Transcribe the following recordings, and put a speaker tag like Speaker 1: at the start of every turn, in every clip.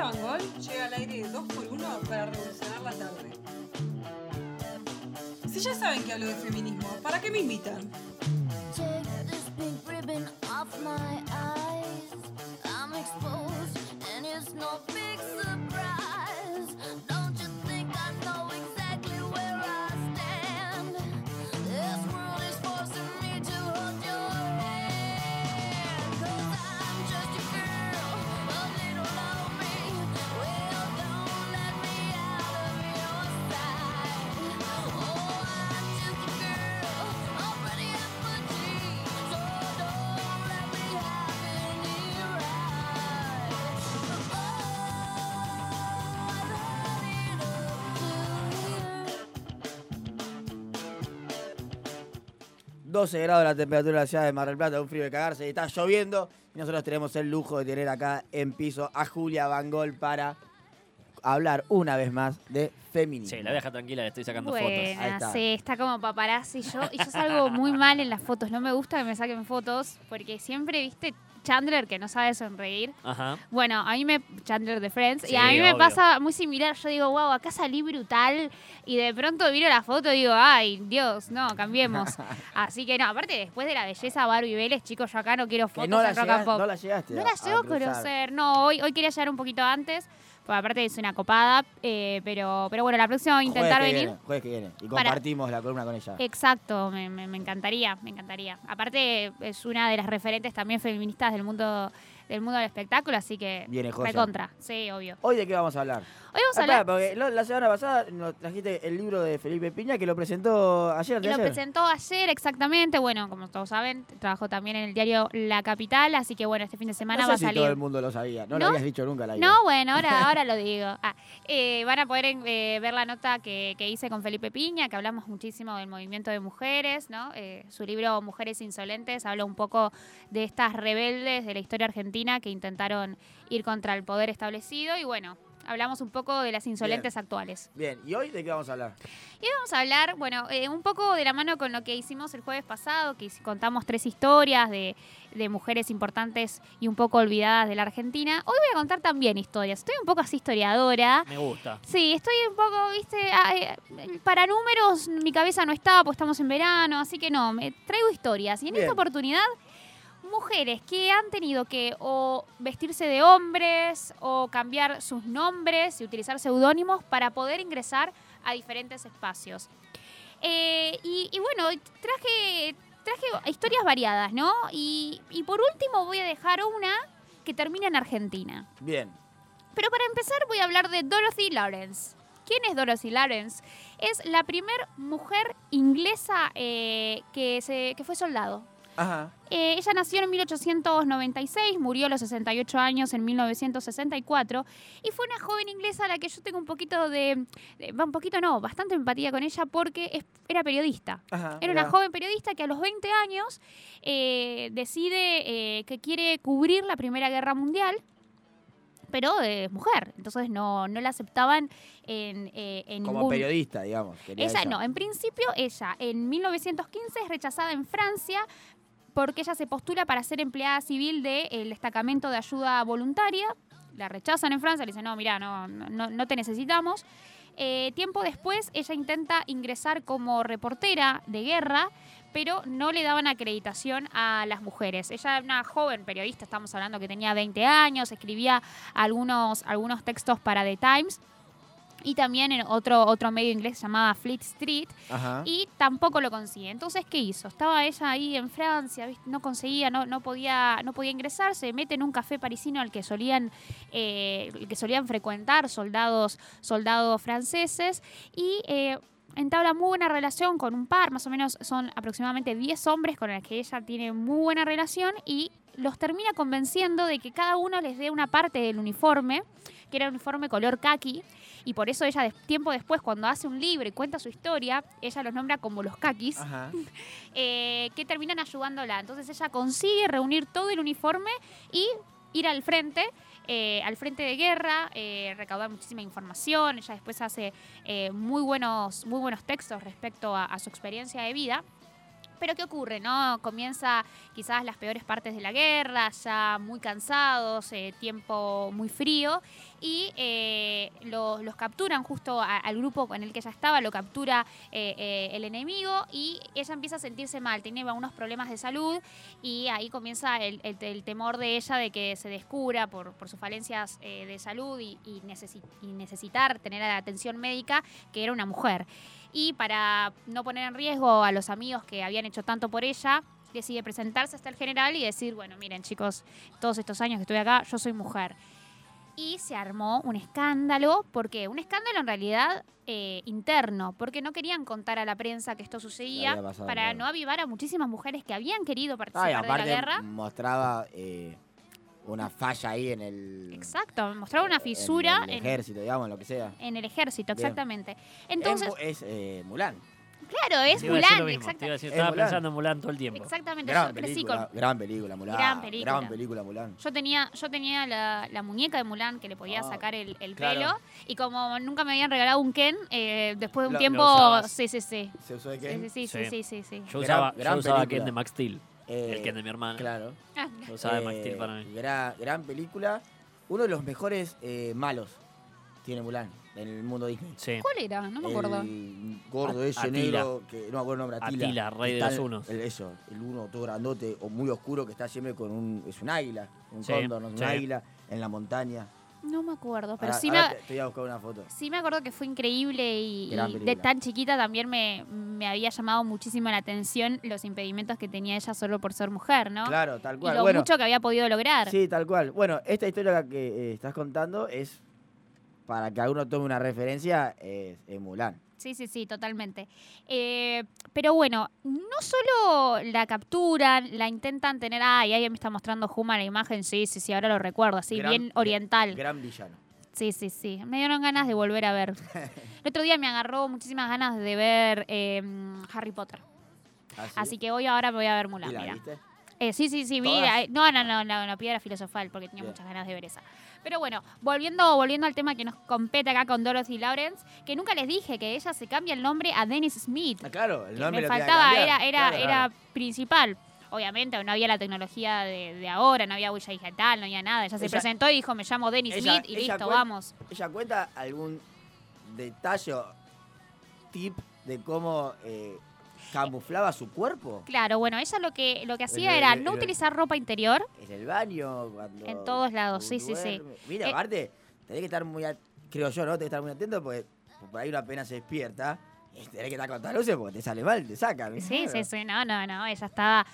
Speaker 1: Bangol llega al aire de 2x1 para revolucionar la tarde. Si ya saben que hablo de feminismo, ¿para qué me invitan?
Speaker 2: 12 grados la temperatura de la ciudad de Mar del Plata, un frío de cagarse, y está lloviendo. Y nosotros tenemos el lujo de tener acá en piso a Julia Bangol para hablar una vez más de feminismo.
Speaker 3: Sí, la deja tranquila, le estoy sacando fotos.
Speaker 2: Ahí
Speaker 4: Buena,
Speaker 2: está.
Speaker 4: sí, está como paparazzi. Yo, y yo salgo muy mal en las fotos. No me gusta que me saquen fotos porque siempre, viste, Chandler que no sabe sonreír.
Speaker 3: Ajá.
Speaker 4: Bueno, a mí me. Chandler de Friends.
Speaker 3: Sí,
Speaker 4: y a mí me pasa muy similar. Yo digo, wow, acá salí brutal. Y de pronto miro la foto y digo, ay, Dios, no, cambiemos. Así que no, aparte, después de la belleza Barbie Vélez, chicos, yo acá no quiero
Speaker 2: Que
Speaker 4: fotos
Speaker 2: no la,
Speaker 4: en rock
Speaker 2: llega-
Speaker 4: and pop.
Speaker 2: no la llegaste.
Speaker 4: No
Speaker 2: a-
Speaker 4: la
Speaker 2: a
Speaker 4: llego a conocer. No, hoy, hoy quería llegar un poquito antes. Porque aparte es una copada. eh, pero, pero bueno, la próxima voy a intentar
Speaker 2: jueves que
Speaker 4: venir.
Speaker 2: Viene, jueves que viene. Y
Speaker 4: Para-
Speaker 2: compartimos la columna con ella.
Speaker 4: Exacto, me, me- me encantaría, me encantaría. Aparte, es una de las referentes también feministas del mundo del mundo del espectáculo, así que
Speaker 2: Viene
Speaker 4: recontra, sí, obvio.
Speaker 2: ¿Hoy de qué vamos a hablar?
Speaker 4: Hoy vamos a
Speaker 2: Ah,
Speaker 4: hablar,
Speaker 2: espera, porque lo- la semana pasada nos trajiste el libro de Felipe Piña que lo presentó ayer,
Speaker 4: y
Speaker 2: de
Speaker 4: lo
Speaker 2: ayer.
Speaker 4: presentó ayer exactamente, bueno, como todos saben, trabajó también en el diario La Capital, así que bueno, este fin de semana
Speaker 2: no
Speaker 4: va
Speaker 2: sé
Speaker 4: a
Speaker 2: si todo
Speaker 4: salir.
Speaker 2: el mundo lo sabía. No,
Speaker 4: ¿No?
Speaker 2: lo habías dicho nunca la
Speaker 4: No, bueno, ahora, ahora lo digo. Ah, eh, van a poder eh, ver la nota que, que hice con Felipe Piña, que hablamos muchísimo del movimiento de mujeres, ¿no? Eh, su libro Mujeres Insolentes habla un poco de estas rebeldes de la historia argentina que intentaron ir contra el poder establecido y bueno, hablamos un poco de las insolentes actuales.
Speaker 2: Bien, ¿y hoy de qué vamos a hablar?
Speaker 4: Y hoy vamos a hablar, bueno, eh, un poco de la mano con lo que hicimos el jueves pasado, que contamos tres historias de, de mujeres importantes y un poco olvidadas de la Argentina. Hoy voy a contar también historias. Estoy un poco así historiadora.
Speaker 3: Me gusta.
Speaker 4: Sí, estoy un poco, viste, ah, eh, para números mi cabeza no está, pues estamos en verano, así que no, me traigo historias. Y en
Speaker 2: Bien.
Speaker 4: esta oportunidad, mujeres que han tenido que o vestirse de hombres o cambiar sus nombres y utilizar seudónimos para poder ingresar a diferentes espacios. Eh, y, y bueno, traje, traje historias variadas, ¿no? Y, y por último voy a dejar una que termina en Argentina.
Speaker 2: Bien.
Speaker 4: Pero para empezar voy a hablar de Dorothy Lawrence. ¿Quién es Dorothy Lawrence? Es la primera mujer inglesa eh, que, se, que fue soldado.
Speaker 2: Ajá.
Speaker 4: Eh, ella nació en 1896, murió a los 68 años en 1964 y fue una joven inglesa a la que yo tengo un poquito de, de- un poquito no, bastante empatía con ella porque es- era periodista.
Speaker 2: Ajá.
Speaker 4: Era una joven periodista que a los 20 años eh, decide eh, que quiere cubrir la Primera Guerra Mundial, pero es mujer, entonces no, no la aceptaban en, eh, en
Speaker 2: Como
Speaker 4: ningún...
Speaker 2: periodista, digamos.
Speaker 4: Ella
Speaker 2: ella.
Speaker 4: no, en principio ella en 1915 es rechazada en Francia porque ella se postula para ser empleada civil del destacamento de ayuda voluntaria. La rechazan en Francia, le dicen, no, mira, no, no, no te necesitamos. Eh, tiempo después, ella intenta ingresar como reportera de guerra, pero no le daban acreditación a las mujeres. Ella era una joven periodista, estamos hablando que tenía 20 años, escribía algunos, algunos textos para The Times y también en otro, otro medio inglés llamado Fleet Street
Speaker 2: Ajá.
Speaker 4: y tampoco lo consigue. Entonces, ¿qué hizo? Estaba ella ahí en Francia, ¿viste? no conseguía, no, no, podía, no podía ingresar, se mete en un café parisino al que solían, eh, el que solían frecuentar soldados, soldados franceses y eh, entabla muy buena relación con un par, más o menos son aproximadamente 10 hombres con los que ella tiene muy buena relación y los termina convenciendo de que cada uno les dé una parte del uniforme, que era un uniforme color khaki, y por eso ella, tiempo después, cuando hace un libro y cuenta su historia, ella los nombra como los kakis, eh, que terminan ayudándola. Entonces ella consigue reunir todo el uniforme y ir al frente, eh, al frente de guerra, eh, recaudar muchísima información. Ella después hace muy, buenos, muy buenos textos respecto a, a su experiencia de vida. Pero ¿qué ocurre? no Comienza quizás las peores partes de la guerra, ya muy cansados, eh, tiempo muy frío, y eh, lo- los capturan justo al grupo en el que ella estaba, lo captura eh, eh, el enemigo y ella empieza a sentirse mal, tiene unos problemas de salud y ahí comienza el, el- temor de ella de que se descubra por, por sus falencias de salud y, y necesi- y necesitar tener atención médica que era una mujer. Y para no poner en riesgo a los amigos que habían hecho tanto por ella, decide presentarse hasta el general y decir, bueno, miren chicos, todos estos años que estoy acá, yo soy mujer. Y se armó un escándalo, ¿por qué? Un escándalo en realidad eh, interno, porque no querían contar a la prensa que esto sucedía
Speaker 2: pasado,
Speaker 4: para
Speaker 2: claro.
Speaker 4: no avivar a muchísimas mujeres que habían querido
Speaker 2: Ah, y
Speaker 4: participar de la
Speaker 2: aparte
Speaker 4: guerra.
Speaker 2: mostraba eh, una falla ahí en el.
Speaker 4: Exacto, mostraba una fisura
Speaker 2: En el
Speaker 4: en,
Speaker 2: ejército, digamos, lo que sea.
Speaker 4: en el ejército,
Speaker 2: Bien.
Speaker 4: exactamente.
Speaker 2: Es
Speaker 4: Entonces,
Speaker 2: es, eh, Mulan.
Speaker 4: claro, es
Speaker 3: lo
Speaker 4: Mulan,
Speaker 3: mismo, te
Speaker 4: exacto-
Speaker 3: iba a decir,
Speaker 2: Es
Speaker 3: estaba
Speaker 2: Mulan.
Speaker 3: pensando en Mulan todo el tiempo.
Speaker 4: exactamente.
Speaker 2: Gran
Speaker 4: yo crecí
Speaker 2: película,
Speaker 4: con,
Speaker 2: gran película, Mulan.
Speaker 4: Gran película.
Speaker 2: Gran película, Mulan.
Speaker 4: Yo tenía, yo tenía la, la muñeca de Mulan que le podía
Speaker 2: Ah,
Speaker 4: sacar el, el
Speaker 2: claro.
Speaker 4: pelo y como nunca me habían regalado un Ken, eh, después de un
Speaker 2: Lo- lo
Speaker 4: tiempo,
Speaker 3: usabas.
Speaker 4: sí, sí, sí.
Speaker 2: ¿Se usó de
Speaker 4: Sí,
Speaker 2: qué?
Speaker 4: sí, sí, sí,
Speaker 3: Sí.
Speaker 4: sí, sí, sí.
Speaker 3: Yo
Speaker 2: Gran-
Speaker 3: usaba,
Speaker 2: gran
Speaker 3: yo usaba
Speaker 2: película.
Speaker 3: Ken de Max Steel,
Speaker 2: Eh,
Speaker 3: el Ken de mi hermana.
Speaker 2: Claro.
Speaker 4: Ah,
Speaker 3: Lo Max
Speaker 2: Eh,
Speaker 3: Steel para mí.
Speaker 2: Gran, gran película. Uno de los mejores eh, malos tiene Mulan en el mundo Disney.
Speaker 3: Sí.
Speaker 4: ¿Cuál era? No me acuerdo.
Speaker 2: El gordo ese
Speaker 3: Atila.
Speaker 2: negro, que no me acuerdo el nombre, Atila.
Speaker 3: Atila, rey de los
Speaker 2: el-
Speaker 3: unos.
Speaker 2: el- eso, el uno todo grandote o muy oscuro que está siempre con un. Es un águila, un
Speaker 3: Sí,
Speaker 2: cóndor, no es un águila, en la montaña.
Speaker 4: No me acuerdo, pero
Speaker 2: Ahora-
Speaker 4: sí,
Speaker 2: ahora
Speaker 4: me,
Speaker 2: te, te voy a buscar una foto.
Speaker 4: sí me acuerdo que fue increíble y, y de tan chiquita también me, me había llamado muchísimo la atención los impedimentos que tenía ella solo por ser mujer, ¿no?
Speaker 2: Claro, tal
Speaker 4: y
Speaker 2: cual.
Speaker 4: lo
Speaker 2: bueno,
Speaker 4: mucho que había podido lograr.
Speaker 2: sí, tal cual. Bueno, esta historia que eh, estás contando es para que alguno tome una referencia, es, es Mulan.
Speaker 4: Sí, sí, sí, totalmente. Eh, pero bueno, no solo la capturan, la intentan tener, ay, ahí me está mostrando Juma la imagen, sí, sí, sí, ahora lo recuerdo, así,
Speaker 2: Gran-
Speaker 4: bien oriental.
Speaker 2: Gran villano.
Speaker 4: Sí, sí, sí. Me dieron ganas de volver a ver. El otro día me agarró muchísimas ganas de ver eh, Harry Potter.
Speaker 2: Así,
Speaker 4: Así que hoy ahora me voy a ver Mulan,
Speaker 2: ¿Y la
Speaker 4: mira.
Speaker 2: viste?
Speaker 4: Eh, sí, sí, sí, vi. Eh, No, no, no, no, no, Piedra Filosofal, porque tenía
Speaker 2: Bien.
Speaker 4: muchas ganas de ver esa. Pero bueno, volviendo, volviendo al tema que nos compete acá con Dorothy Lawrence, que nunca les dije que ella se cambia el nombre a Dennis Smith.
Speaker 2: Ah, claro, el
Speaker 4: que
Speaker 2: nombre
Speaker 4: me
Speaker 2: lo que
Speaker 4: faltaba,
Speaker 2: cambiar.
Speaker 4: era, era,
Speaker 2: Claro,
Speaker 4: era
Speaker 2: claro.
Speaker 4: principal. Obviamente, no había la tecnología de, de ahora, no había huella digital, no había nada. Ella se presentó y dijo, me llamo Dennis
Speaker 2: ella-
Speaker 4: Smith y listo, vamos.
Speaker 2: ¿Ella cuenta algún detalle, tip de cómo eh, camuflaba su cuerpo?
Speaker 4: Claro, bueno, ella lo que, lo que hacía era no utilizar ropa interior.
Speaker 2: En el baño, cuando...
Speaker 4: En todos lados, sí, sí, sí.
Speaker 2: Mira,
Speaker 4: Eh,
Speaker 2: aparte, tenés que estar muy, at- creo yo, ¿no? Tenés que estar muy atento porque por ahí una apenas se despierta y tenés que estar con luces porque te sale mal, te sacan.
Speaker 4: Sí,
Speaker 2: claro.
Speaker 4: sí, sí, no, no, no, ella estaba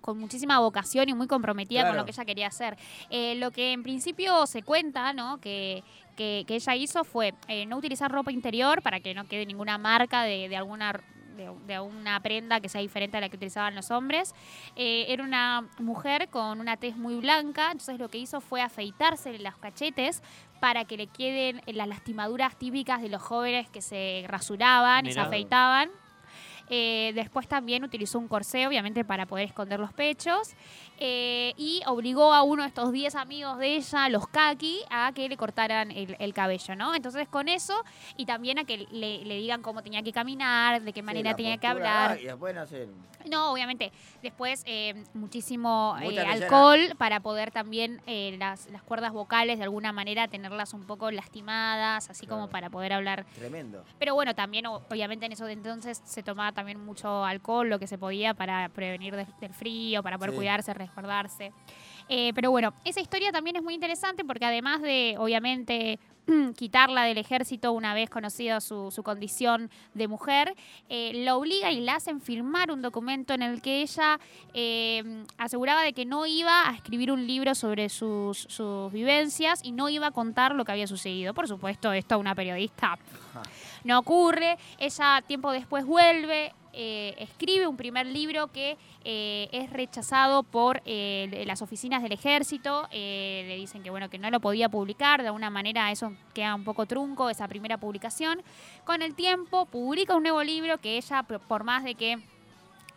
Speaker 4: con muchísima vocación y muy comprometida con lo que ella quería hacer. Eh, lo que en principio se cuenta, ¿no? Que, que, que ella hizo fue eh, no utilizar ropa interior para que no quede ninguna marca de, de alguna de, de una prenda que sea diferente a la que utilizaban los hombres. Eh, era una mujer con una tez muy blanca, entonces lo que hizo fue afeitarse los cachetes para que le queden las lastimaduras típicas de los jóvenes que se rasuraban y se afeitaban. Eh, después también utilizó un corsé, obviamente, para poder esconder los pechos. eh, y obligó a uno de estos 10 amigos de ella, los Kaki, a que le cortaran el, el cabello, ¿no? Entonces, con eso, y también a que le, le digan cómo tenía que caminar, de qué manera tenía que hablar.
Speaker 2: Y después, no sé,
Speaker 4: No, obviamente. Después, eh, muchísimo alcohol para poder también las, las cuerdas vocales de alguna manera tenerlas un poco lastimadas, así como para poder hablar
Speaker 2: tremendo.
Speaker 4: pero bueno, también obviamente en eso de entonces se tomaba también mucho alcohol, lo que se podía para prevenir de- del frío, para poder
Speaker 2: Sí.
Speaker 4: cuidarse, resguardarse. Eh, pero bueno, esa historia también es muy interesante porque además de, obviamente, quitarla del ejército una vez conocida su, su condición de mujer, eh, la obliga y la hacen firmar un documento en el que ella eh, aseguraba de que no iba a escribir un libro sobre sus, sus vivencias y no iba a contar lo que había sucedido. Por supuesto, esto a una periodista no ocurre. Ella tiempo después vuelve, eh, escribe un primer libro que eh, es rechazado por eh, las oficinas del ejército. le dicen que bueno que no lo podía publicar. De alguna manera eso queda un poco trunco, esa primera publicación. Con el tiempo publica un nuevo libro que ella, por más de que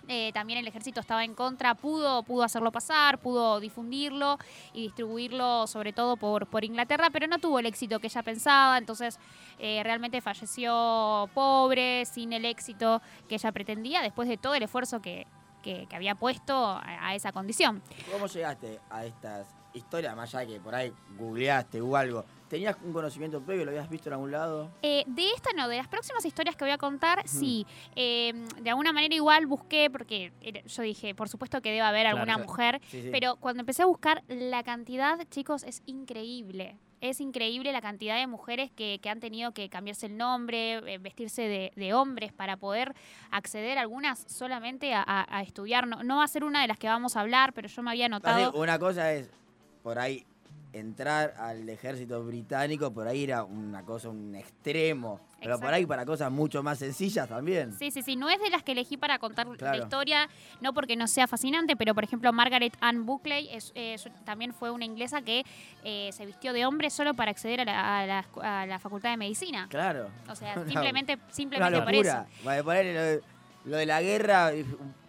Speaker 4: eh, también el ejército estaba en contra, pudo, pudo hacerlo pasar, pudo difundirlo y distribuirlo sobre todo por, por Inglaterra, pero no tuvo el éxito que ella pensaba, entonces eh, realmente falleció pobre, sin el éxito que ella pretendía, después de todo el esfuerzo que, que, había puesto a, a esa condición.
Speaker 2: ¿Cómo llegaste a estas historias? Más allá de que por ahí googleaste o algo. ¿Tenías un conocimiento previo? ¿Lo habías visto en algún lado?
Speaker 4: Eh, de esta no, de las próximas historias que voy a contar, sí. Eh, de alguna manera igual busqué, porque yo dije, por supuesto que debe haber
Speaker 3: Claro,
Speaker 4: alguna
Speaker 3: claro.
Speaker 4: mujer,
Speaker 2: Sí, sí.
Speaker 4: pero cuando empecé a buscar la cantidad, chicos, es increíble. Es increíble la cantidad de mujeres que, que han tenido que cambiarse el nombre, eh, vestirse de, de hombres para poder acceder, algunas solamente a, a- a estudiar. No, no va a ser una de las que vamos a hablar, pero yo me había notado...
Speaker 2: una cosa es por ahí entrar al ejército británico, por ahí era una cosa, un extremo. Pero por ahí para cosas mucho más sencillas también.
Speaker 4: Sí, sí, sí. No es de las que elegí para contar la historia, no porque no sea fascinante, pero por ejemplo, Margaret Ann Buckley es, también fue una inglesa que eh, se vistió de hombre solo para acceder a la, a la escu- a la facultad de medicina.
Speaker 2: Claro.
Speaker 4: O sea, simplemente, simplemente por eso.
Speaker 2: Vale, ponerle lo, lo de la guerra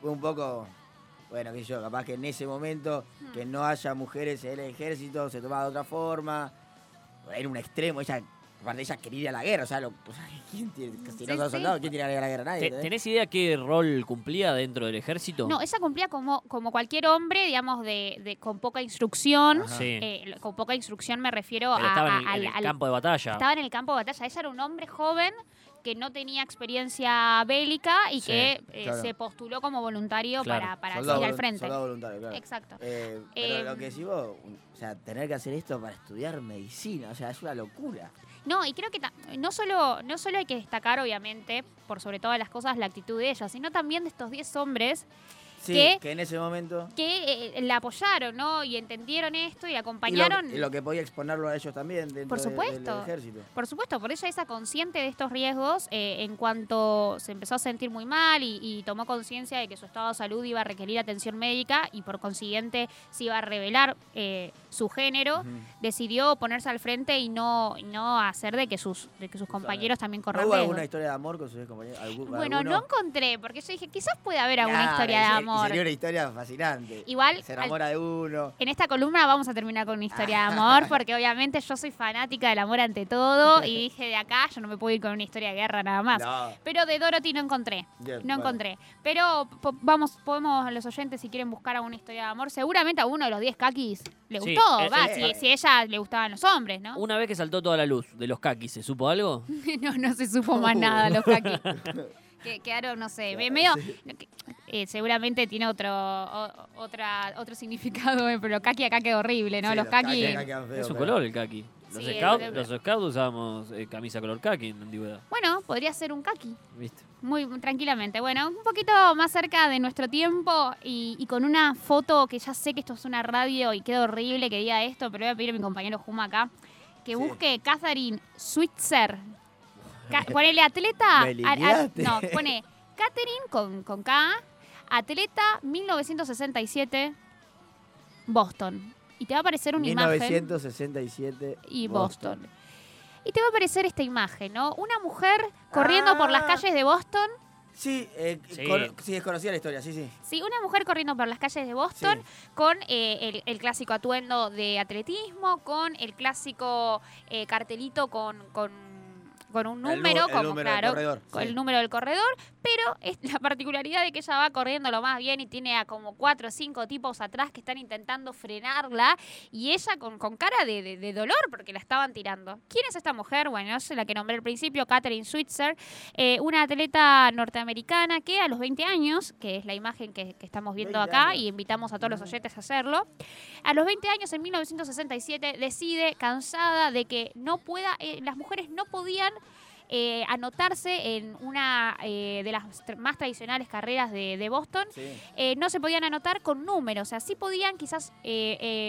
Speaker 2: un poco. Bueno, que yo, capaz que en ese momento que no haya mujeres en el ejército se tomaba de otra forma. Era un extremo. Ella, aparte, ella quería ir a la guerra. O sea, lo- ¿quién tiene, si
Speaker 4: Sí,
Speaker 2: no son
Speaker 4: sí.
Speaker 2: soldados, ¿quién tiene que ir a la guerra? Nadie.
Speaker 3: ¿Te-
Speaker 2: ¿entendés?
Speaker 3: ¿Tenés idea qué rol cumplía dentro del ejército?
Speaker 4: No, ella cumplía como, como cualquier hombre, digamos, de, de- con poca instrucción.
Speaker 3: Sí.
Speaker 4: Eh, con poca instrucción me refiero
Speaker 3: Pero
Speaker 4: a,
Speaker 3: estaba en
Speaker 4: a-
Speaker 3: el,
Speaker 4: al-
Speaker 3: en el
Speaker 4: al-
Speaker 3: campo de batalla.
Speaker 4: Estaba en el campo de batalla. Ella era un hombre joven que no tenía experiencia bélica y
Speaker 3: Sí,
Speaker 4: que eh,
Speaker 2: claro.
Speaker 4: se postuló como voluntario
Speaker 3: Claro.
Speaker 4: para, para
Speaker 2: Soldado
Speaker 4: ir al frente.
Speaker 2: soldado voluntario, claro.
Speaker 4: Exacto.
Speaker 2: Eh, pero
Speaker 4: Eh,
Speaker 2: lo que decís vos, o sea, tener que hacer esto para estudiar medicina, o sea, es una locura.
Speaker 4: No, y creo que ta- no solo, no solo hay que destacar, obviamente, por sobre todas las cosas, la actitud de ella, sino también de estos 10 hombres
Speaker 2: Sí, que en ese momento.
Speaker 4: que eh, la apoyaron, ¿no? Y entendieron esto y la
Speaker 2: Y lo,
Speaker 4: acompañaron.
Speaker 2: y lo que podía exponerlo a ellos también dentro
Speaker 4: Por
Speaker 2: de- del-
Speaker 4: supuesto.
Speaker 2: del ejército.
Speaker 4: Por supuesto, por ella esa consciente de estos riesgos, eh, en cuanto se empezó a sentir muy mal y, y tomó conciencia de que su estado de salud iba a requerir atención médica y por consiguiente se iba a revelar eh, su género, decidió ponerse al frente y no, no hacer de que sus, de que sus compañeros también
Speaker 2: ¿No
Speaker 4: corran
Speaker 2: hubo
Speaker 4: riesgos.
Speaker 2: alguna historia de amor con sus compañeros? ¿Algún-
Speaker 4: Bueno,
Speaker 2: alguno?
Speaker 4: no encontré, porque yo dije, quizás puede haber alguna
Speaker 2: Claro,
Speaker 4: historia de
Speaker 2: y y
Speaker 4: amor.
Speaker 2: Sería una historia fascinante.
Speaker 4: Igual,
Speaker 2: Se
Speaker 4: al-
Speaker 2: enamora de uno.
Speaker 4: En esta columna vamos a terminar con una historia de amor, porque obviamente yo soy fanática del amor ante todo y dije de acá yo no me puedo ir con una historia de guerra nada más.
Speaker 2: No.
Speaker 4: Pero de Dorothy no encontré,
Speaker 2: Bien,
Speaker 4: no
Speaker 2: bueno.
Speaker 4: encontré. Pero po- vamos, podemos los oyentes si quieren buscar alguna historia de amor, seguramente a uno de los 10 kakis le
Speaker 3: Sí,
Speaker 4: gustó,
Speaker 3: eh,
Speaker 4: va,
Speaker 2: eh,
Speaker 4: si,
Speaker 2: eh.
Speaker 4: si a ella le gustaban los hombres, ¿no?
Speaker 3: Una vez que saltó toda la luz de los kakis, ¿se supo algo?
Speaker 4: no, no se supo más
Speaker 2: Uh.
Speaker 4: nada los kakis. Que quedaron, no sé,
Speaker 2: Claro,
Speaker 4: medio,
Speaker 2: sí.
Speaker 4: Eh, seguramente tiene otro o- otra otro significado, eh, pero los kakis acá quedó horrible, ¿no?
Speaker 2: Sí,
Speaker 4: los
Speaker 2: quedan feos,
Speaker 3: es un
Speaker 2: pero-
Speaker 3: color el kaki. Los,
Speaker 4: Sí,
Speaker 3: scouts,
Speaker 4: el-
Speaker 3: los scouts usábamos eh, camisa color kaki en la antigüedad.
Speaker 4: Bueno, podría ser un kaki.
Speaker 3: ¿Viste?
Speaker 4: Muy tranquilamente. Bueno, un poquito más cerca de nuestro tiempo y, y con una foto que ya sé que esto es una radio y queda horrible que diga esto, pero voy a pedir a mi compañero Juma acá que
Speaker 2: Sí.
Speaker 4: busque Catherine Switzer. Ca- ponele atleta.
Speaker 2: Me
Speaker 4: a- no, pone Catherine con, con K, atleta 1967, Boston. Y te va a aparecer una imagen.
Speaker 2: 1967.
Speaker 4: y Boston. Y te va a aparecer esta imagen, ¿no? Una mujer corriendo por las
Speaker 2: Ah.
Speaker 4: calles de Boston.
Speaker 2: Sí, eh,
Speaker 3: Sí.
Speaker 2: con- sí, desconocía la historia, sí, sí.
Speaker 4: Sí, una mujer corriendo por las calles de Boston
Speaker 2: Sí.
Speaker 4: con eh, el, el clásico atuendo de atletismo, con el clásico eh, cartelito con, con, con un
Speaker 2: El
Speaker 4: número,
Speaker 2: nu- el
Speaker 4: como
Speaker 2: número del
Speaker 4: claro,
Speaker 2: corredor,
Speaker 4: con
Speaker 2: sí.
Speaker 4: el número del corredor, pero es la particularidad de que ella va corriendo lo más bien y tiene a como cuatro o cinco tipos atrás que están intentando frenarla y ella con, con cara de, de- de dolor porque la estaban tirando. ¿Quién es esta mujer? Bueno, es la que nombré al principio, Catherine Switzer, eh, una atleta norteamericana que a los 20 años, que es la imagen que, que estamos viendo
Speaker 2: 20
Speaker 4: acá
Speaker 2: años.
Speaker 4: y invitamos a todos los oyentes a hacerlo, a los 20 años, en 1967, decide, cansada de que no pueda, eh, las mujeres no podían eh, anotarse en una eh, de las más tradicionales carreras de, de Boston.
Speaker 2: Sí.
Speaker 4: Eh, no se podían anotar con números, o sea, sí podían quizás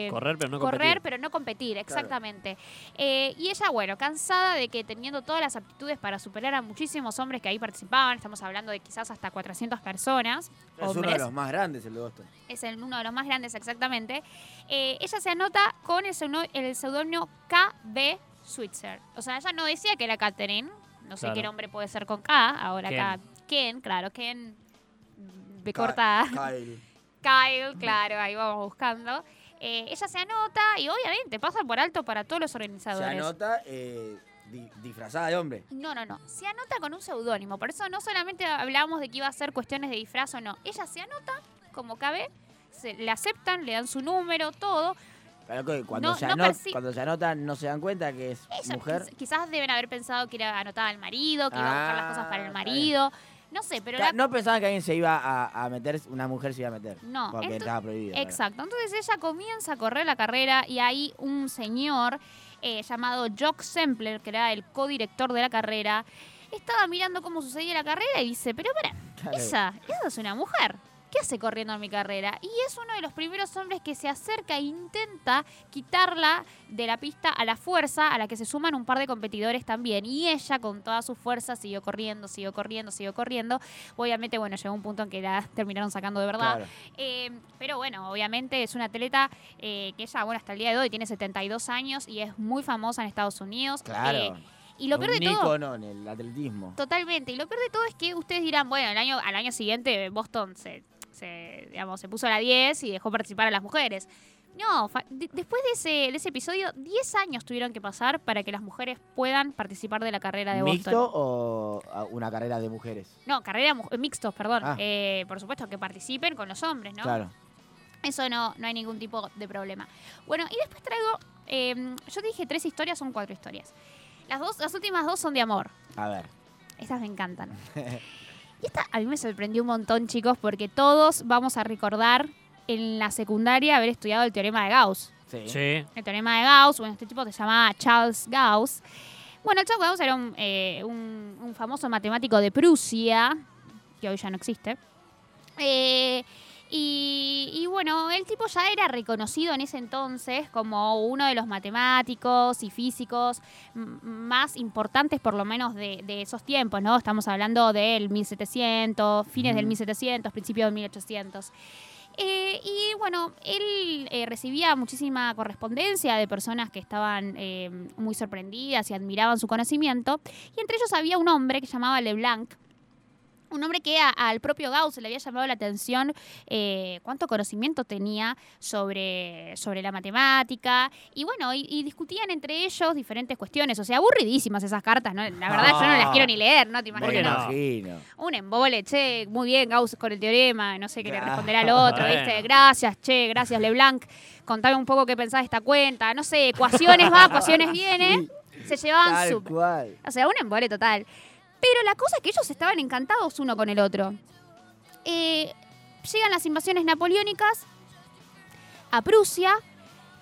Speaker 3: Correr, pero no
Speaker 4: correr,
Speaker 3: competir.
Speaker 4: pero no competir, exactamente. Y ella, bueno, cansada de que teniendo todas las aptitudes para superar a muchísimos hombres que ahí participaban, estamos hablando de quizás hasta 400 personas,
Speaker 2: Es uno de los más grandes el de Boston.
Speaker 4: es el- uno de los más grandes exactamente, ella se anota con el, el seudónimo K.B. Switzer. O sea, ella no decía que era Catherine, no sé
Speaker 3: Claro.
Speaker 4: qué nombre puede ser con K, ahora
Speaker 3: Ken.
Speaker 4: acá, Ken, claro, Ken, mm, de corta,
Speaker 2: Kyle.
Speaker 4: Kyle, claro, ahí vamos buscando. Eh, ella se anota y obviamente pasa por alto para todos los
Speaker 2: Se
Speaker 4: organizadores.
Speaker 2: anota eh, di- disfrazada de hombre.
Speaker 4: No, no, no. Se anota con un seudónimo. Por eso no solamente hablábamos de que iba a ser cuestiones de disfraz o no. Ella se anota como KB, se, le aceptan, le dan su número, todo.
Speaker 2: Pero que cuando,
Speaker 4: No-
Speaker 2: se
Speaker 4: no
Speaker 2: anot- cuando se anotan, no se dan cuenta que es
Speaker 4: Ella-
Speaker 2: mujer.
Speaker 4: quiz- quizás deben haber pensado que era anotada al marido, que iba a buscar las cosas para
Speaker 2: Ah,
Speaker 4: el
Speaker 2: bien.
Speaker 4: marido. No sé, pero la-
Speaker 2: No pensaban que alguien se iba a, a meter, una mujer se iba a meter.
Speaker 4: No,
Speaker 2: Porque estaba prohibido. claro.
Speaker 4: Exacto. Entonces ella comienza a correr la carrera y hay un señor eh, llamado Jock Sempler, que era el codirector de la carrera, estaba mirando cómo sucedía la carrera y dice, pero espera,
Speaker 2: Claro.
Speaker 4: esa, esa es una mujer. ¿Qué hace corriendo en mi carrera? Y es uno de los primeros hombres que se acerca e intenta quitarla de la pista a la fuerza, a la que se suman un par de competidores también. Y ella, con toda su fuerza, siguió corriendo, siguió corriendo, siguió corriendo. Obviamente, bueno, llegó un punto en que la terminaron sacando de verdad.
Speaker 2: Claro.
Speaker 4: Eh, pero bueno, obviamente es una atleta eh, que ella, bueno, hasta el día de hoy tiene 72 años y es muy famosa en Estados Unidos.
Speaker 2: Claro.
Speaker 4: Eh, y lo peor de todo,
Speaker 2: en el atletismo.
Speaker 4: totalmente, y lo peor de todo es que ustedes dirán, bueno, el año, al año siguiente Boston se, se, digamos, se puso a la 10 y dejó participar a las mujeres. No, de- después de ese, de ese episodio, 10 años tuvieron que pasar para que las mujeres puedan participar de la carrera de Boston.
Speaker 2: ¿Mixto o una carrera de mujeres?
Speaker 4: No, carrera mu- mixtos, perdón.
Speaker 2: Ah.
Speaker 4: Eh, por supuesto que participen con los hombres, ¿no?
Speaker 2: Claro.
Speaker 4: Eso no, no hay ningún tipo de problema. Bueno, y después traigo, eh, yo dije tres historias, son cuatro historias. Las, dos, las últimas dos son de amor.
Speaker 2: A ver.
Speaker 4: Estas me encantan. Y esta a mí me sorprendió un montón, chicos, porque todos vamos a recordar en la secundaria haber estudiado el teorema de Gauss.
Speaker 2: Sí.
Speaker 3: Sí.
Speaker 4: El teorema de Gauss, bueno, este tipo se llamaba Charles Gauss. Bueno, Charles Gauss era un, eh, un- un famoso matemático de Prusia, que hoy ya no existe. Eh, y, y bueno, el tipo ya era reconocido en ese entonces como uno de los matemáticos y físicos más importantes, por lo menos de, de esos tiempos, ¿no? Estamos hablando del 1700, fines del
Speaker 2: Ujú.
Speaker 4: 1700, principios del 1800. Eh, y bueno, él eh, recibía muchísima correspondencia de personas que estaban eh, muy sorprendidas y admiraban su conocimiento. Y entre ellos había un hombre que se llamaba Leblanc. Un hombre que a- al propio Gauss le había llamado la atención eh, cuánto conocimiento tenía sobre, sobre la matemática. Y bueno, y, y discutían entre ellos diferentes cuestiones. O sea, aburridísimas esas cartas, ¿no? La verdad, yo no las quiero ni leer, ¿no? Te
Speaker 2: Me
Speaker 3: ¿Por qué
Speaker 4: imaginas.
Speaker 3: no?
Speaker 2: imagino.
Speaker 4: Un embole, che, muy bien, Gauss con el teorema, no sé qué le responderá al otro, ¿viste?
Speaker 3: Bueno.
Speaker 4: Gracias, che, gracias, Leblanc. Contame un poco qué pensás de esta cuenta, no sé, ecuaciones va, ecuaciones viene. Se llevaban
Speaker 2: cual.
Speaker 4: O sea, un embole total. Pero la cosa es que ellos estaban encantados uno con el otro. Eh, llegan las invasiones napoleónicas a Prusia.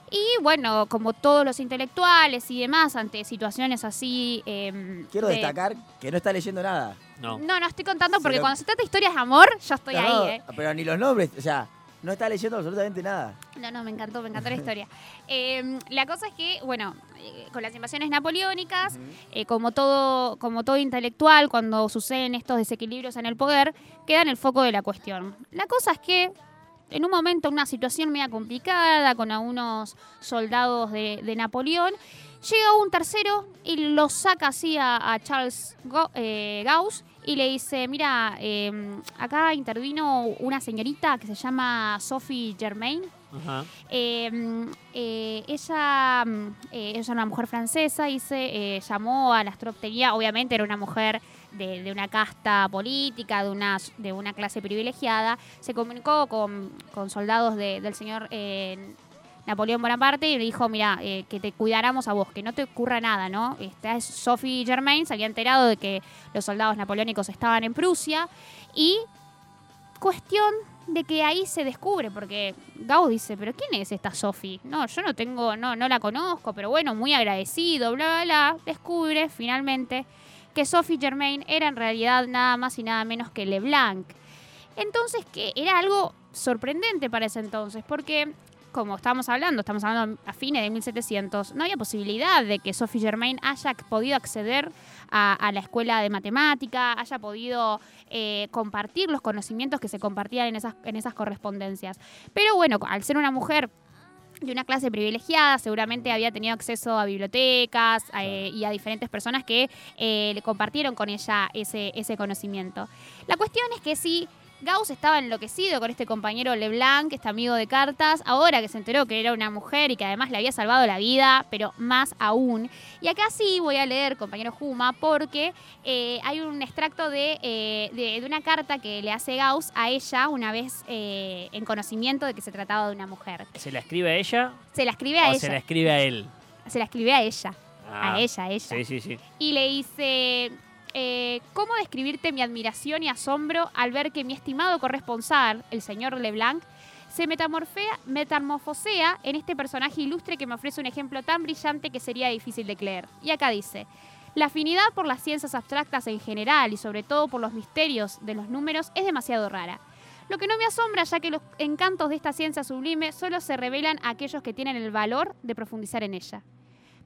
Speaker 4: Y bueno, como todos los intelectuales y demás, ante situaciones así. em,
Speaker 2: Quiero
Speaker 4: de-
Speaker 2: destacar que no está leyendo nada.
Speaker 3: No.
Speaker 4: No, no estoy contando porque cuando se trata de historias de amor, yo estoy
Speaker 2: No,
Speaker 4: ahí, ¿eh?
Speaker 2: Pero ni los nombres, o sea, no está leyendo absolutamente nada.
Speaker 4: No, no, me encantó, me encantó la historia. Eh, la cosa es que, bueno, eh, con las invasiones napoleónicas, eh, como, todo, como todo intelectual, cuando suceden estos desequilibrios en el poder, queda en el foco de la cuestión. La cosa es que, en un momento, una situación media complicada, con algunos soldados de, de Napoleón, llega un tercero y lo saca así a, a Charles eh, Gauss y le dice, mira, eh, acá intervino una señorita que se llama Sophie Germain.
Speaker 3: Ajá.
Speaker 4: Eh, mm, eh, ella, mm, eh, ella era una mujer francesa se eh, llamó a las tropas, tenía, obviamente era una mujer de, de una casta política, de una, de una clase privilegiada, se comunicó con, con soldados de- del señor Napoleón Bonaparte y le dijo, mira, eh, que te cuidáramos a vos, que no te ocurra nada, ¿no? Esta es Sophie Germain, se había enterado de que los soldados napoleónicos estaban en Prusia y cuestión de que ahí se descubre, porque Gauss dice, pero ¿quién es esta Sophie? No, yo no tengo, no, no la conozco, pero bueno, muy agradecido, bla, bla, bla. Descubre finalmente que Sophie Germain era en realidad nada más y nada menos que Leblanc. Entonces, que era algo sorprendente para ese entonces, porque como estamos hablando, estamos hablando a fines de 1700, no había posibilidad de que Sophie Germain haya podido acceder a, a la escuela de matemática, haya podido eh, compartir los conocimientos que se compartían en esas, en esas correspondencias. Pero bueno, al ser una mujer de una clase privilegiada, seguramente había tenido acceso a bibliotecas eh, y a diferentes personas que eh, le compartieron con ella ese, ese conocimiento. La cuestión es que sí, Gauss estaba enloquecido con este compañero Leblanc, este amigo de cartas, ahora que se enteró que era una mujer y que además le había salvado la vida, pero más aún. Y acá sí voy a leer, compañero Juma, porque eh, hay un extracto de, eh, de- de una carta que le hace Gauss a ella una vez eh, en conocimiento de que se trataba de una mujer.
Speaker 3: ¿Se la escribe a ella
Speaker 4: Se la escribe a
Speaker 3: o
Speaker 4: ella.
Speaker 3: se la escribe a él?
Speaker 4: Se la escribe a ella.
Speaker 3: Ah,
Speaker 4: A ella, a ella.
Speaker 3: Sí, sí, sí.
Speaker 4: y le dice, eh, ¿cómo describirte mi admiración y asombro al ver que mi estimado corresponsal, el señor Leblanc, se metamorfea, metamorfosea en este personaje ilustre que me ofrece un ejemplo tan brillante que sería difícil de creer? Y acá dice, la afinidad por las ciencias abstractas en general y sobre todo por los misterios de los números es demasiado rara. Lo que no me asombra ya que los encantos de esta ciencia sublime solo se revelan a aquellos que tienen el valor de profundizar en ella.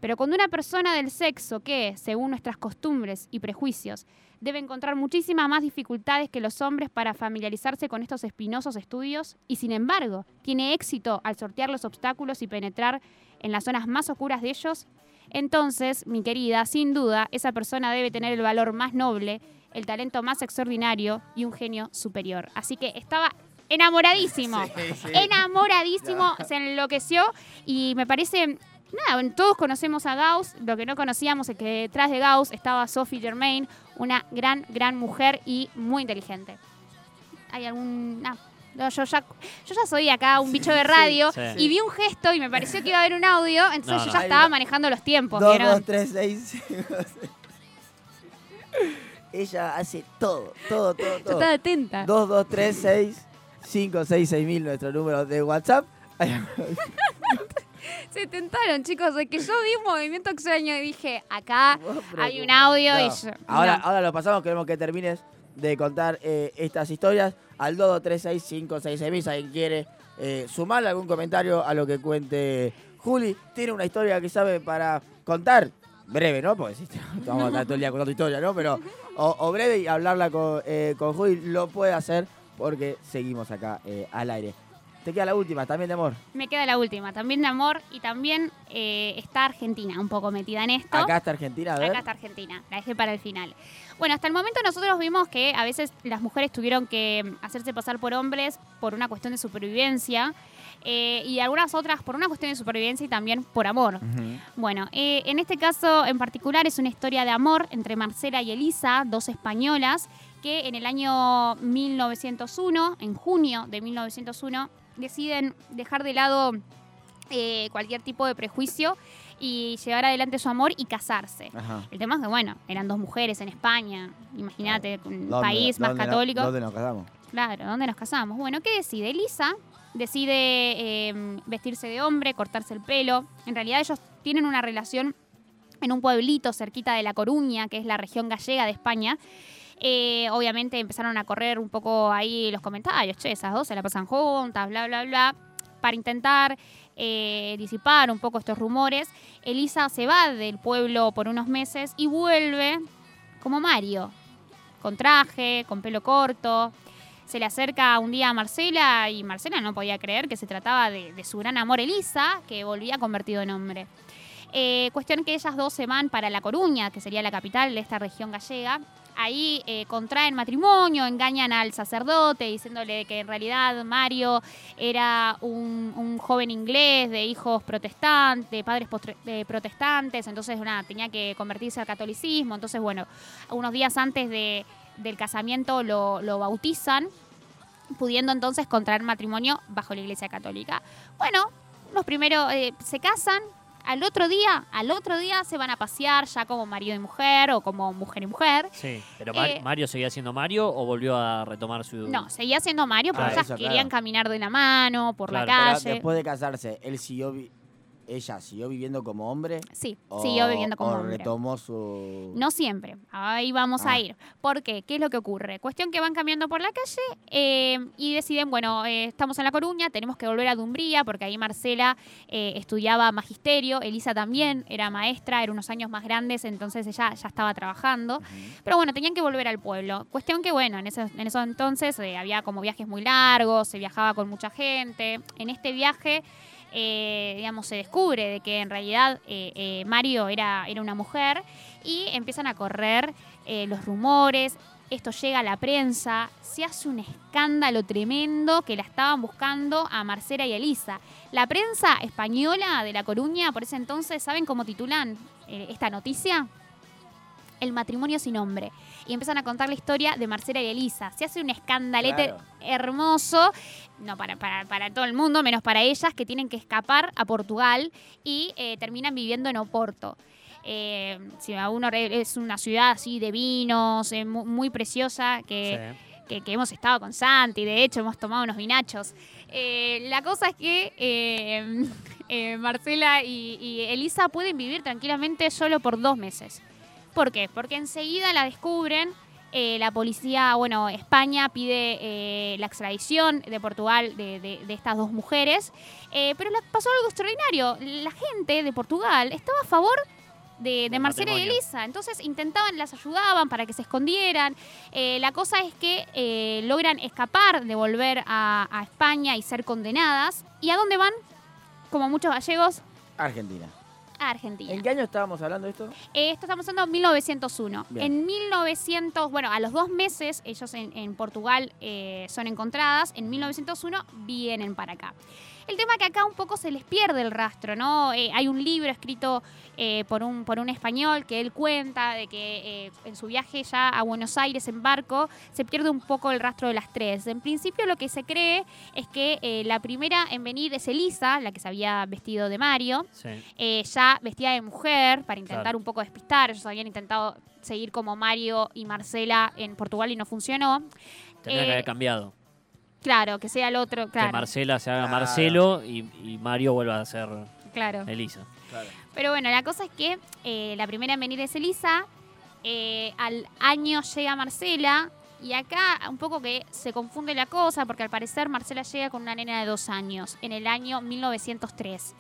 Speaker 4: Pero cuando una persona del sexo que, según nuestras costumbres y prejuicios, debe encontrar muchísimas más dificultades que los hombres para familiarizarse con estos espinosos estudios, y sin embargo tiene éxito al sortear los obstáculos y penetrar en las zonas más oscuras de ellos, entonces, mi querida, sin duda, esa persona debe tener el valor más noble, el talento más extraordinario y un genio superior. Así que estaba enamoradísimo
Speaker 2: Sí, sí.
Speaker 4: enamoradísimo, se enloqueció y me parece, nada, todos conocemos a Gauss, lo que no conocíamos es que detrás de Gauss estaba Sophie Germain, una gran, gran mujer y muy inteligente. ¿Hay algún...? no, no, yo, ya, yo ya soy acá un bicho de radio
Speaker 3: sí.
Speaker 4: y vi un gesto y me pareció que iba a haber un audio, entonces
Speaker 3: No,
Speaker 4: yo ya estaba manejando los tiempos.
Speaker 2: 2,
Speaker 4: ¿vieron?
Speaker 2: 2, 3, 6, 5, 6. Ella hace todo, todo, todo,
Speaker 4: Yo
Speaker 2: todo.
Speaker 4: estaba atenta.
Speaker 2: 2, 2, 3, 6, 5, 6, 6 mil nuestro número de WhatsApp.
Speaker 4: Se tentaron, chicos, de que yo vi un movimiento extraño y dije, acá hay un audio y
Speaker 2: No.
Speaker 4: yo...
Speaker 2: Ahora,
Speaker 4: no.
Speaker 2: ahora lo pasamos, queremos que termines de contar eh, estas historias al 2, 2, 3, 6, 5, 6, 6 mil. Si alguien quiere eh, sumarle algún comentario a lo que cuente Juli, tiene una historia que sabe para contar. Breve, ¿no? Porque si vamos a estar todo el día contando historia, ¿no? Pero, o, o breve y hablarla con, eh, con Juli, lo puede hacer porque seguimos acá eh, al aire. Te queda la última, también de amor.
Speaker 4: Me queda la última, también de amor y también eh, está Argentina un poco metida en esto.
Speaker 2: Acá está Argentina, a ver.
Speaker 4: Acá está Argentina, la dejé para el final. Bueno, hasta el momento nosotros vimos que a veces las mujeres tuvieron que hacerse pasar por hombres por una cuestión de supervivencia eh, y algunas otras por una cuestión de supervivencia y también por amor. Bueno, eh, en este caso en particular es una historia de amor entre Marcela y Elisa, dos españolas, que en el año 1901, en junio de 1901, deciden dejar de lado eh, cualquier tipo de prejuicio y llevar adelante su amor y casarse.
Speaker 2: Ajá.
Speaker 4: El tema es que, bueno, eran dos mujeres en España, imagínate, un
Speaker 2: ¿Dónde-
Speaker 4: país más
Speaker 2: dónde no-
Speaker 4: católico.
Speaker 2: ¿Dónde nos casamos?
Speaker 4: Claro, ¿dónde nos casamos? Bueno, ¿qué decide? Elisa decide eh, vestirse de hombre, cortarse el pelo. En realidad ellos tienen una relación en un pueblito cerquita de La Coruña, que es la región gallega de España. Eh, obviamente empezaron a correr un poco ahí los comentarios, che, esas dos se la pasan juntas, bla, bla, bla, para intentar eh, disipar un poco estos rumores. Elisa se va del pueblo por unos meses y vuelve como Mario, con traje, con pelo corto. Se le acerca un día a Marcela y Marcela no podía creer que se trataba de, su gran amor Elisa, que volvía convertido en hombre. Eh, cuestión que ellas dos se van para La Coruña, que sería la capital de esta región gallega. Ahí eh, contraen matrimonio, engañan al sacerdote diciéndole que en realidad Mario era un, joven inglés de hijos protestantes, de padres de protestantes, entonces nada, tenía que convertirse al catolicismo. Entonces, bueno, unos días antes de, del casamiento lo, lo bautizan, pudiendo entonces contraer matrimonio bajo la iglesia católica. Bueno, los primeros eh, se casan, al otro día, al otro día se van a pasear ya como marido y mujer o como mujer y mujer.
Speaker 3: Sí, pero Mar-
Speaker 4: Eh,
Speaker 3: Mario seguía siendo Mario o volvió a retomar su.
Speaker 4: No, seguía siendo Mario, pero
Speaker 2: Ah,
Speaker 4: ellas
Speaker 2: eso,
Speaker 4: querían
Speaker 2: claro.
Speaker 4: caminar de la mano por
Speaker 3: Claro,
Speaker 4: la
Speaker 2: Pero
Speaker 4: calle.
Speaker 2: después de casarse, él siguió vi- ella siguió viviendo como hombre.
Speaker 4: Sí,
Speaker 2: o-
Speaker 4: siguió viviendo como
Speaker 2: o
Speaker 4: hombre.
Speaker 2: retomó su.
Speaker 4: No siempre. Ahí vamos
Speaker 2: Ah.
Speaker 4: a ir. ¿Por qué? ¿Qué es lo que ocurre? Cuestión que van caminando por la calle eh, y deciden, bueno, eh, estamos en La Coruña, tenemos que volver a Dumbría, porque ahí Marcela eh, estudiaba magisterio, Elisa también era maestra, era unos años más grandes, entonces ella ya estaba trabajando. Pero bueno, tenían que volver al pueblo. Cuestión que, bueno, en ese, en esos entonces había como viajes muy largos, se viajaba con mucha gente. En este viaje, eh, digamos, se descubre de que en realidad eh, eh, Mario era, era una mujer y empiezan a correr los rumores. esto llega a la prensa, se hace un escándalo tremendo que la estaban buscando a Marcela y Elisa. La prensa española de La Coruña, por ese entonces, ¿saben cómo titulan esta noticia? El matrimonio sin nombre. Y empiezan a contar la historia de Marcela y Elisa. Se hace un escandalete
Speaker 2: Claro.
Speaker 4: hermoso, no para, para, para todo el mundo, menos para ellas, que tienen que escapar a Portugal y eh, terminan viviendo en Oporto. Eh, si a uno es una ciudad así de vinos, eh, mu- muy, preciosa, que,
Speaker 3: Sí.
Speaker 4: que, que hemos estado con Santi, de hecho hemos tomado unos vinachos. Eh, la cosa es que Marcela y, y Elisa pueden vivir tranquilamente solo por dos meses. ¿Por qué? Porque enseguida la descubren. eh, la policía, bueno, España pide eh, la extradición de Portugal de, de- de estas dos mujeres. Eh, pero pasó algo extraordinario. La gente de Portugal estaba a favor de, de Marcela y. Elisa. Entonces intentaban, las ayudaban para que se escondieran. Eh, la cosa es que eh, logran escapar de volver a, a España y ser condenadas. ¿Y a dónde van? Como muchos gallegos,
Speaker 2: Argentina.
Speaker 4: A Argentina.
Speaker 2: ¿En qué año estábamos hablando de esto?
Speaker 4: Eh, esto estamos hablando de 1901.
Speaker 2: Bien.
Speaker 4: En 1900, bueno, a los dos meses, ellos en, en Portugal eh, son encontradas. En 1901 vienen para acá. El tema que acá un poco se les pierde el rastro, ¿no? Eh, hay un libro escrito eh, por, un, por un español que él cuenta de que eh, en su viaje ya a Buenos Aires en barco se pierde un poco el rastro de las tres. En principio lo que se cree es que la primera en venir es Elisa, la que se había vestido de Mario
Speaker 3: Sí.
Speaker 4: ya vestida de mujer para intentar
Speaker 3: Claro.
Speaker 4: un poco despistar. Ellos habían intentado seguir como Mario y Marcela en Portugal y no funcionó.
Speaker 3: Tendría que haber cambiado.
Speaker 4: Claro, que sea el otro,
Speaker 3: Que
Speaker 4: claro.
Speaker 3: Marcela se haga
Speaker 2: Claro.
Speaker 3: Marcelo y, y Mario vuelva a ser
Speaker 4: claro.
Speaker 3: Elisa.
Speaker 2: Claro.
Speaker 4: Pero bueno, la cosa es que eh, la primera en venir es Elisa. eh, al año llega Marcela. Y acá un poco que se confunde la cosa, porque al parecer Marcela llega con una nena de dos años, en el año 1903.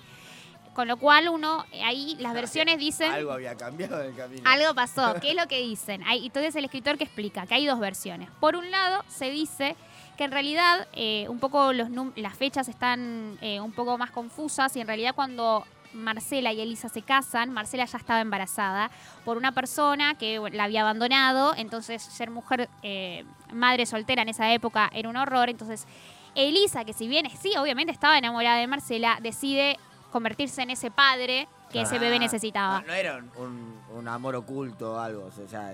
Speaker 4: Con lo cual uno, eh, ahí las versiones dicen...
Speaker 2: Algo había cambiado en el camino.
Speaker 4: Algo pasó. ¿Qué es lo que dicen? Hay, entonces el escritor que explica que hay dos versiones. Por un lado, se dice que en realidad eh, un poco los las fechas están eh, un poco más confusas y en realidad cuando Marcela y Elisa se casan, Marcela ya estaba embarazada por una persona que bueno, la había abandonado, entonces ser mujer, eh, madre soltera en esa época era un horror, entonces Elisa, que si bien sí, obviamente estaba enamorada de Marcela, decide convertirse en ese padre que ese bebé
Speaker 2: Ah,
Speaker 4: necesitaba.
Speaker 2: No, no era un, un- un amor oculto o algo. O sea,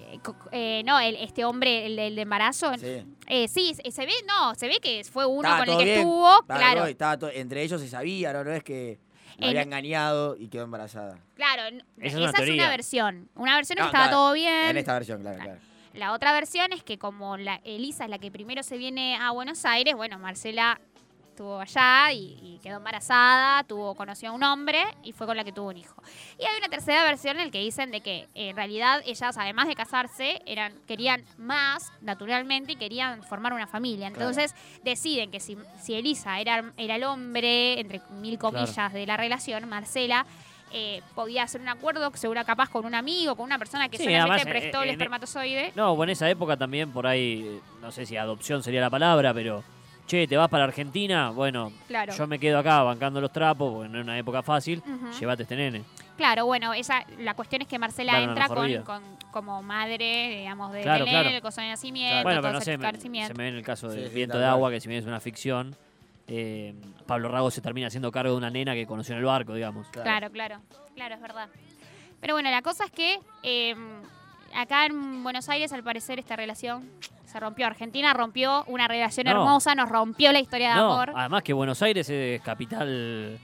Speaker 4: Eh, eh, no, el- este hombre, el, del embarazo.
Speaker 2: sí.
Speaker 4: Eh, sí, se- se ve, no, se ve que fue uno
Speaker 2: Estaba
Speaker 4: con el que
Speaker 2: bien,
Speaker 4: estuvo,
Speaker 2: estaba
Speaker 4: claro.
Speaker 2: estaba todo- entre ellos se sabía, ¿no? No es que la había engañado y quedó embarazada.
Speaker 4: Claro,
Speaker 3: Esa es
Speaker 4: esa
Speaker 3: una
Speaker 4: es
Speaker 3: teoría.
Speaker 4: una versión. Una versión es
Speaker 2: No,
Speaker 4: que estaba
Speaker 2: claro,
Speaker 4: todo bien.
Speaker 2: En esta versión, claro,
Speaker 4: Claro.
Speaker 2: claro.
Speaker 4: La otra versión es que como la Elisa es la que primero se viene a Buenos Aires, bueno, Marcela estuvo allá y, y quedó embarazada, tuvo, conoció a un hombre y fue con la que tuvo un hijo. Y hay una tercera versión en la que dicen de que en realidad ellas, además de casarse, eran, querían más naturalmente y querían formar una familia.
Speaker 2: Claro.
Speaker 4: Entonces deciden que si, si Elisa era, era el hombre, entre mil comillas, de la relación, Marcela eh, podía hacer un acuerdo, seguro capaz con un amigo, con una persona que
Speaker 3: Sí,
Speaker 4: solamente
Speaker 3: además,
Speaker 4: prestó
Speaker 3: eh,
Speaker 4: el
Speaker 3: en-
Speaker 4: espermatozoide.
Speaker 3: No, bueno, en esa época también por ahí, no sé si adopción sería la palabra, pero, che, ¿te vas para Argentina? Bueno,
Speaker 4: Claro.
Speaker 3: yo me quedo acá bancando los trapos, porque no es una época fácil,
Speaker 4: Ujú.
Speaker 3: llévate este nene.
Speaker 4: Claro, bueno, ella, la cuestión es que Marcela entra con, como madre, digamos, de,
Speaker 3: Claro,
Speaker 4: nene,
Speaker 3: claro.
Speaker 4: el coso de nacimiento,
Speaker 3: bueno, pero no
Speaker 4: ese
Speaker 3: sé, me-
Speaker 4: esclarecimiento.
Speaker 3: se me ve en el caso del
Speaker 2: Sí,
Speaker 3: viento de agua, que si bien es una ficción, eh, Pablo Rago se termina haciendo cargo de una nena que conoció en el barco, digamos.
Speaker 4: Claro, claro, claro, es verdad. Pero bueno, la cosa es que eh, acá en Buenos Aires, al parecer, esta relación se rompió. Argentina rompió una relación
Speaker 3: No.
Speaker 4: hermosa, nos rompió la historia de
Speaker 3: No,
Speaker 4: amor.
Speaker 3: además que Buenos Aires es capital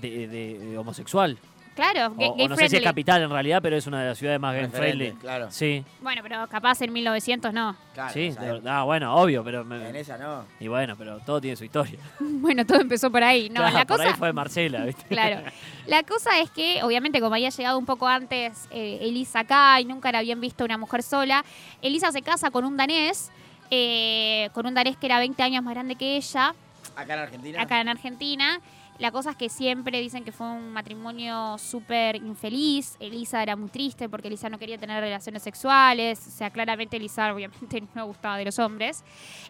Speaker 3: de, de- de homosexual.
Speaker 4: Claro,
Speaker 3: O,
Speaker 4: gay,
Speaker 3: o
Speaker 4: gay
Speaker 3: no sé si es capital en realidad, pero es una de las ciudades más gay friendly.
Speaker 2: Claro.
Speaker 3: Sí,
Speaker 4: Bueno, pero capaz en 1900 no.
Speaker 2: claro
Speaker 3: sí.
Speaker 2: o sea,
Speaker 3: de verdad. Ah, bueno, obvio, pero... me-
Speaker 2: en esa no.
Speaker 3: y bueno, pero todo tiene su historia.
Speaker 4: Bueno, todo empezó por ahí. No,
Speaker 3: Claro,
Speaker 4: la
Speaker 3: por
Speaker 4: cosa...
Speaker 3: ahí fue Marcela, ¿viste?
Speaker 4: Claro. La cosa es que, obviamente, como había llegado un poco antes eh, Elisa acá y nunca la habían visto una mujer sola, Elisa se casa con un danés, eh, con un danés que era 20 años más grande que ella,
Speaker 2: Acá en Argentina.
Speaker 4: acá en Argentina. La cosa es que siempre dicen que fue un matrimonio súper infeliz. Elisa era muy triste porque Elisa no quería tener relaciones sexuales. O sea, claramente Elisa obviamente no gustaba de los hombres.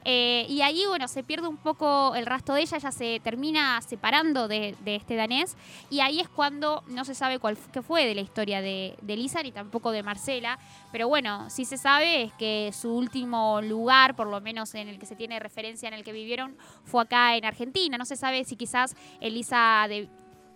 Speaker 4: Eh, y ahí, bueno, se pierde un poco el rastro de ella. Ella se termina separando de, de este danés. Y ahí es cuando no se sabe cuál qué fue de la historia de, de Elisa ni tampoco de Marcela. Pero bueno, sí se sabe es que su último lugar, por lo menos en el que se tiene referencia en el que vivieron, fue acá en Argentina. No se sabe si quizás Elisa de-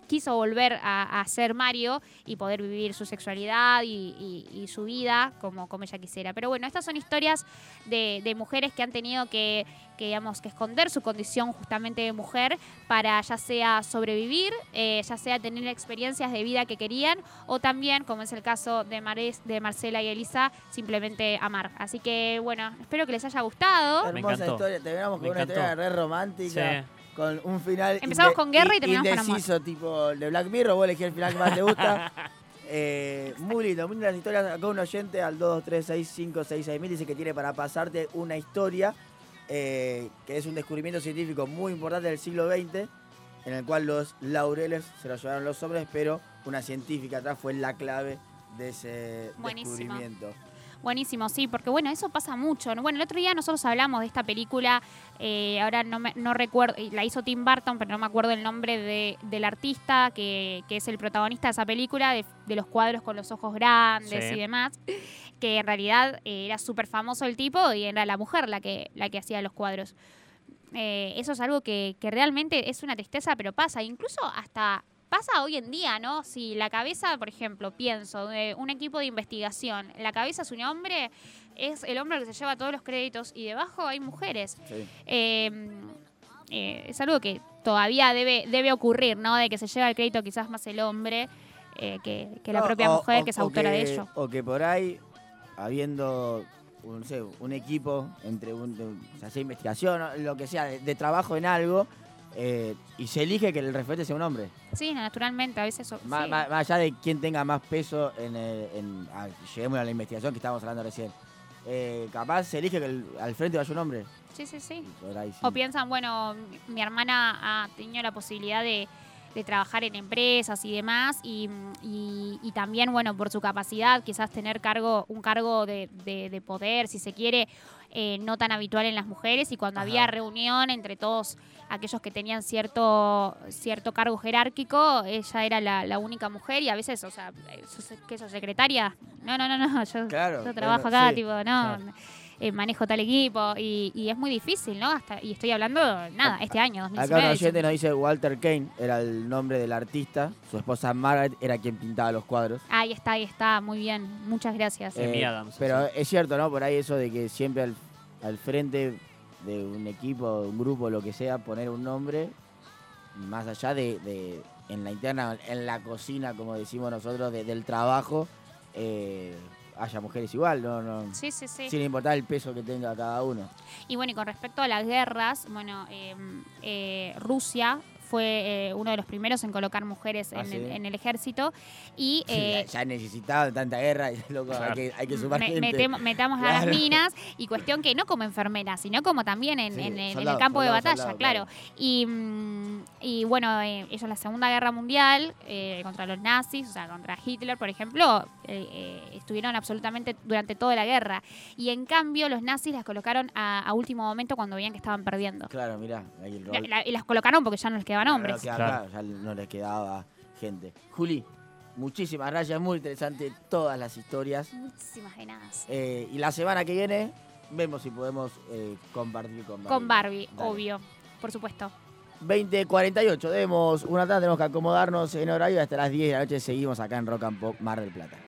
Speaker 4: quiso volver a, a ser Mario y poder vivir su sexualidad y, y- y su vida como, como ella quisiera. Pero bueno, estas son historias de, de mujeres que han tenido que, que, digamos, que esconder su condición justamente de mujer para ya sea sobrevivir, eh, ya sea tener experiencias de vida que querían o también, como es el caso de, Mares, de Marcela y Elisa, simplemente amar. Así que bueno, espero que les haya gustado.
Speaker 3: Me
Speaker 2: Hermosa
Speaker 3: encantó.
Speaker 2: historia. Terminamos con
Speaker 3: Me
Speaker 2: una historia
Speaker 3: encantó.
Speaker 2: re romántica.
Speaker 3: Sí.
Speaker 2: Con un final.
Speaker 4: Empezamos con guerra y terminamos con amor.
Speaker 2: indeciso, tipo de Black Mirror. Vos elegís el final que más te gusta. Eh, muy lindo, muy lindas historias. Acá un oyente al 2236566 dice que tiene para pasarte una historia eh, que es un descubrimiento científico muy importante del siglo XX, en el cual los laureles se los llevaron los hombres, pero una científica atrás fue la clave de ese
Speaker 4: Buenísimo.
Speaker 2: descubrimiento.
Speaker 4: Buenísimo, sí, porque bueno, eso pasa mucho. ¿no? Bueno, el otro día nosotros hablamos de esta película, eh, ahora no, me- no recuerdo, la hizo Tim Burton, pero no me acuerdo el nombre de- del artista que, que es el protagonista de esa película, de, de los cuadros con los ojos grandes
Speaker 3: Sí.
Speaker 4: y demás, que en realidad eh, era súper famoso el tipo y era la mujer la que, la que hacía los cuadros. Eh, eso es algo que, que realmente es una tristeza, pero pasa. Incluso hasta pasa hoy en día, ¿no? Si la cabeza, por ejemplo, pienso, de un equipo de investigación, la cabeza es un hombre, es el hombre que se lleva todos los créditos y debajo hay mujeres.
Speaker 2: Sí.
Speaker 4: Eh, eh, es algo que todavía debe, debe ocurrir, ¿no? De que se lleva el crédito quizás más el hombre eh, que, que la
Speaker 2: No,
Speaker 4: propia
Speaker 2: o-
Speaker 4: mujer
Speaker 2: o-
Speaker 4: que es
Speaker 2: o
Speaker 4: autora de ello.
Speaker 2: O que por ahí, habiendo un, no sé, un equipo entre un, de un- se hace investigación, o lo que sea, de, de trabajo en algo, eh, y se elige que el referente sea un hombre.
Speaker 4: Sí, naturalmente, a veces... so- sí.
Speaker 2: Más, allá de quién tenga más peso en, el- en- ah, lleguemos a la investigación que estábamos hablando recién. Eh, capaz se elige que el- al frente vaya un hombre.
Speaker 4: sí, sí, sí.
Speaker 2: Ahí sí.
Speaker 4: O piensan, bueno, mi hermana ha tenido la posibilidad de, de trabajar en empresas y demás, y, y- y también, bueno, por su capacidad, quizás tener cargo, un cargo de, de- de poder, si se quiere, eh, no tan habitual en las mujeres, y cuando
Speaker 2: Ajá.
Speaker 4: había reunión entre todos aquellos que tenían cierto, cierto cargo jerárquico, ella era la, la única mujer, y a veces, o sea, ¿sos- ¿qué sos secretaria? No, no, no, no, yo,
Speaker 2: Claro,
Speaker 4: yo trabajo acá,
Speaker 2: sí,
Speaker 4: tipo, no.
Speaker 3: claro.
Speaker 4: Eh, manejo tal equipo y, y es muy difícil, ¿no? Hasta, y estoy hablando, nada, este año,
Speaker 2: Acá un
Speaker 4: 2019.
Speaker 2: oyente nos dice Walter Kane, era el nombre del artista. Su esposa Margaret era quien pintaba los cuadros.
Speaker 4: Ahí está, ahí está, muy bien, muchas gracias.
Speaker 3: Eh, Adams,
Speaker 2: Pero
Speaker 3: sí.
Speaker 2: es cierto, ¿no? Por ahí eso de que siempre al, al frente de un equipo, un grupo, lo que sea, poner un nombre, más allá de, de- en la interna, en la cocina, como decimos nosotros, de- del trabajo, eh, haya mujeres igual, ¿no? no
Speaker 4: Sí, sí, sí.
Speaker 2: Sin importar el peso que tenga cada uno.
Speaker 4: Y bueno, y con respecto a las guerras, bueno, eh, eh, Rusia fue eh, uno de los primeros en colocar mujeres
Speaker 2: Ah,
Speaker 4: en,
Speaker 2: ¿sí?
Speaker 4: el, en el ejército y... Eh,
Speaker 2: ya necesitaban tanta guerra, y, loco, hay,
Speaker 3: Claro.
Speaker 2: que, hay que sumar
Speaker 4: me-
Speaker 2: gente.
Speaker 4: metemos, metamos a las minas y cuestión que no como enfermeras, sino como también en,
Speaker 2: Sí,
Speaker 4: en- en
Speaker 2: soldado,
Speaker 4: el campo de batalla,
Speaker 2: soldado,
Speaker 4: claro.
Speaker 2: claro.
Speaker 4: Y, mm, y bueno, eh, ellos en la Segunda Guerra Mundial, eh, contra los nazis, o sea, contra Hitler, por ejemplo, eh, eh, estuvieron absolutamente durante toda la guerra. Y en cambio, los nazis las colocaron a, a último momento cuando veían que estaban perdiendo.
Speaker 2: Claro, mirá, ahí el
Speaker 4: La-
Speaker 2: rol.
Speaker 4: la- y las colocaron porque ya no les quedaban
Speaker 2: No,
Speaker 4: hombres.
Speaker 2: no quedaba
Speaker 3: Claro.
Speaker 2: acá, ya no les quedaba gente. Juli, muchísimas gracias, muy interesante todas las historias.
Speaker 4: Muchísimas de nada.
Speaker 2: Eh, y la semana que viene vemos si podemos eh, compartir con Barbie.
Speaker 4: Con Barbie,
Speaker 2: Dale.
Speaker 4: obvio, por supuesto.
Speaker 2: 20.48, demos una tarde, tenemos que acomodarnos en horario y hasta las 10 de la noche seguimos acá en Rock and Pop Mar del Plata.